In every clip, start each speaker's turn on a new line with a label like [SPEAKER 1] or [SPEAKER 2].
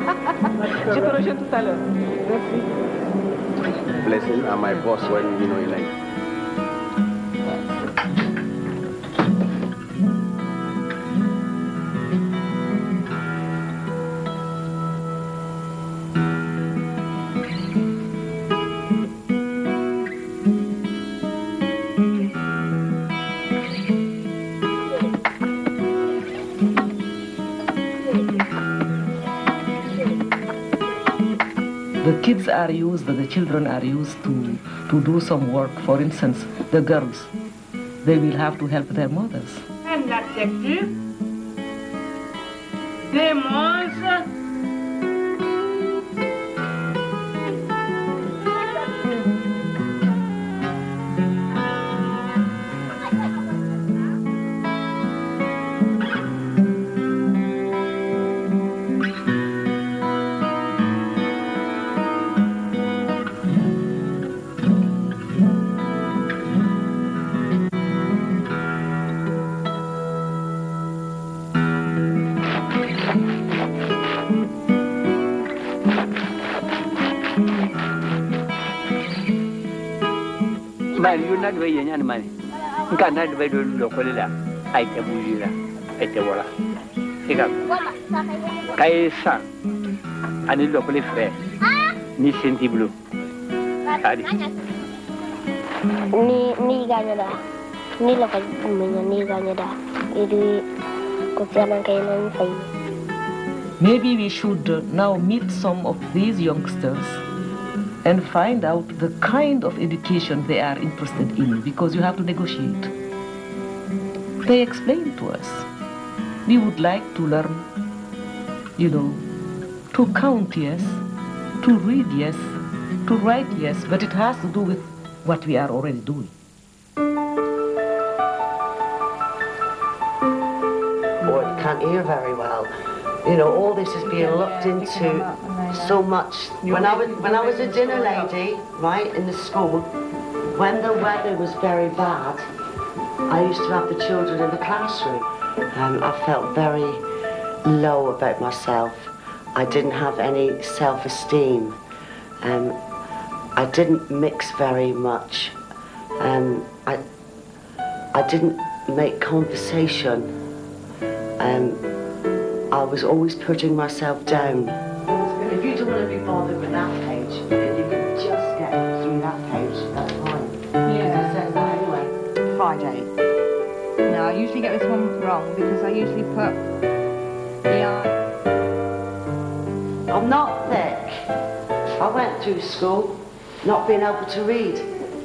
[SPEAKER 1] Je te rejoins tout à l'heure. Merci.
[SPEAKER 2] Blessing are my boss when you know you like.
[SPEAKER 1] The kids are used, the children are used to, to do some work. For instance, the girls, they will have to help their mothers.
[SPEAKER 3] Elle l'accepte. Démence.
[SPEAKER 4] Mari yo na dube yenya ni mari nka na dube do lo ko la ai te bujira ai te wala ika kai sa ani lo ko le fre ni senti blu adi
[SPEAKER 5] ni ni ganya da ni la ka menya ni ganya da idi ko tiana kai nan fai
[SPEAKER 1] Maybe we should uh, now meet some of these youngsters and find out the kind of education they are interested in because you have to negotiate. They explain to us. We would like to learn, you know, to count, yes, to read, yes, to write, yes, but it has to do with what we are already doing.
[SPEAKER 6] or it can't hear very well. You know, all this is being looked into so much. When I was when I was a dinner lady, right, in the school, when the weather was very bad, I used to have the children in the classroom. Um, I felt very low about myself. I didn't have any self-esteem. Um, I didn't mix very much. Um, I, I didn't make conversation. Um, I was always putting myself down. If want to be bothered with that page, then you can just get through that page. That's fine. Yeah. It says that anyway. Friday.
[SPEAKER 7] No, I usually get this one wrong because I usually put the I.
[SPEAKER 6] I'm not thick. I went through school not being able to read.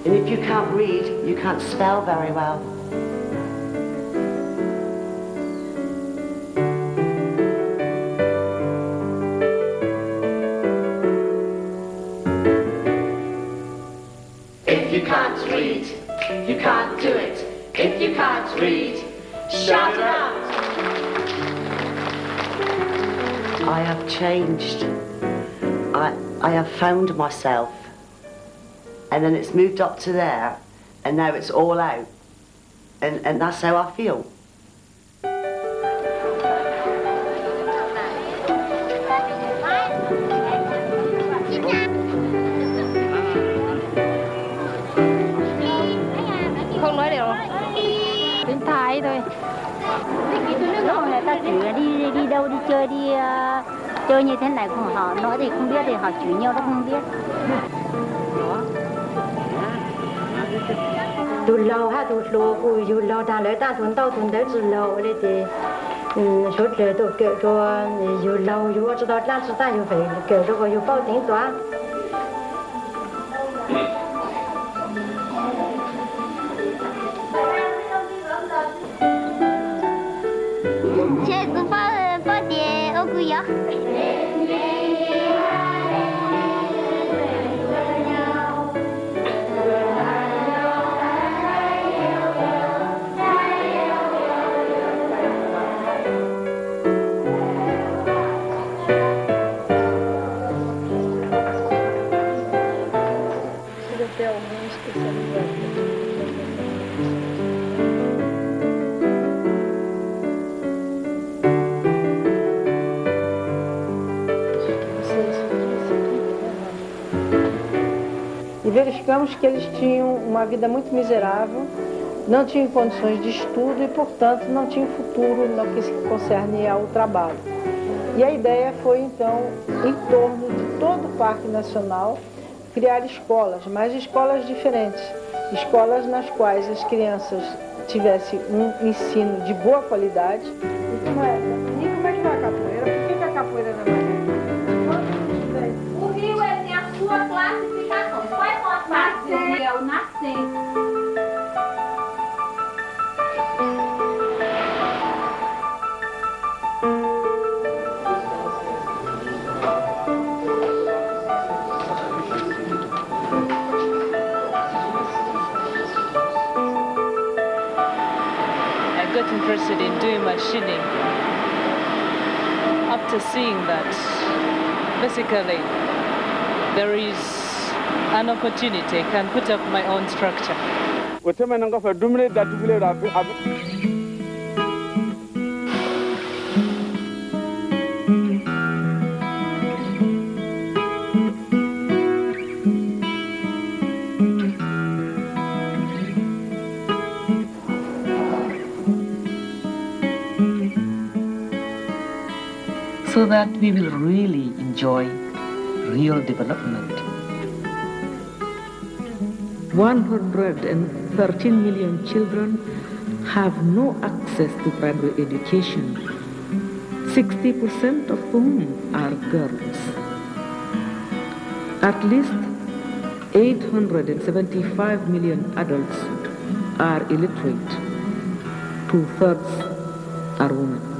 [SPEAKER 6] And if you can't read, you can't spell very well.
[SPEAKER 8] Can't read, you can't do it. If you can't read, shout it out.
[SPEAKER 6] I have changed. I, I have found myself. And then it's moved up to there, and now it's all out. And, and that's how I feel.
[SPEAKER 7] Chơi.
[SPEAKER 5] Lúc người ta chửi là đi đi đâu đi chơi đi uh, chơi như thế này không họ nói thì không biết thì họ chửi nhau nó không biết.
[SPEAKER 9] Tụi lâu ha tụi lâu của tụi lâu ta lấy ta tụi tao tụi đấy tụi lâu đấy thì ừ, số trẻ tụi kiểu cho tụi lâu tụi cho đó làm cho ta tụi phải kiểu cho tụi bao tính toán.
[SPEAKER 5] 茄子放放点欧骨油
[SPEAKER 10] verificamos que eles tinham uma vida muito miserável, não tinham condições de estudo e, portanto, não tinham futuro no que se concerne ao trabalho. E a ideia foi, então, em torno de todo o Parque Nacional, criar escolas, mas escolas diferentes. Escolas nas quais as crianças tivessem um ensino de boa qualidade.
[SPEAKER 11] Interested in doing machining after seeing that basically there is an opportunity I can put up my own structure.
[SPEAKER 1] So that we will really enjoy real development. 113 million children have no access to primary education, 60% of whom are girls. At least 875 million adults are illiterate, two thirds are women.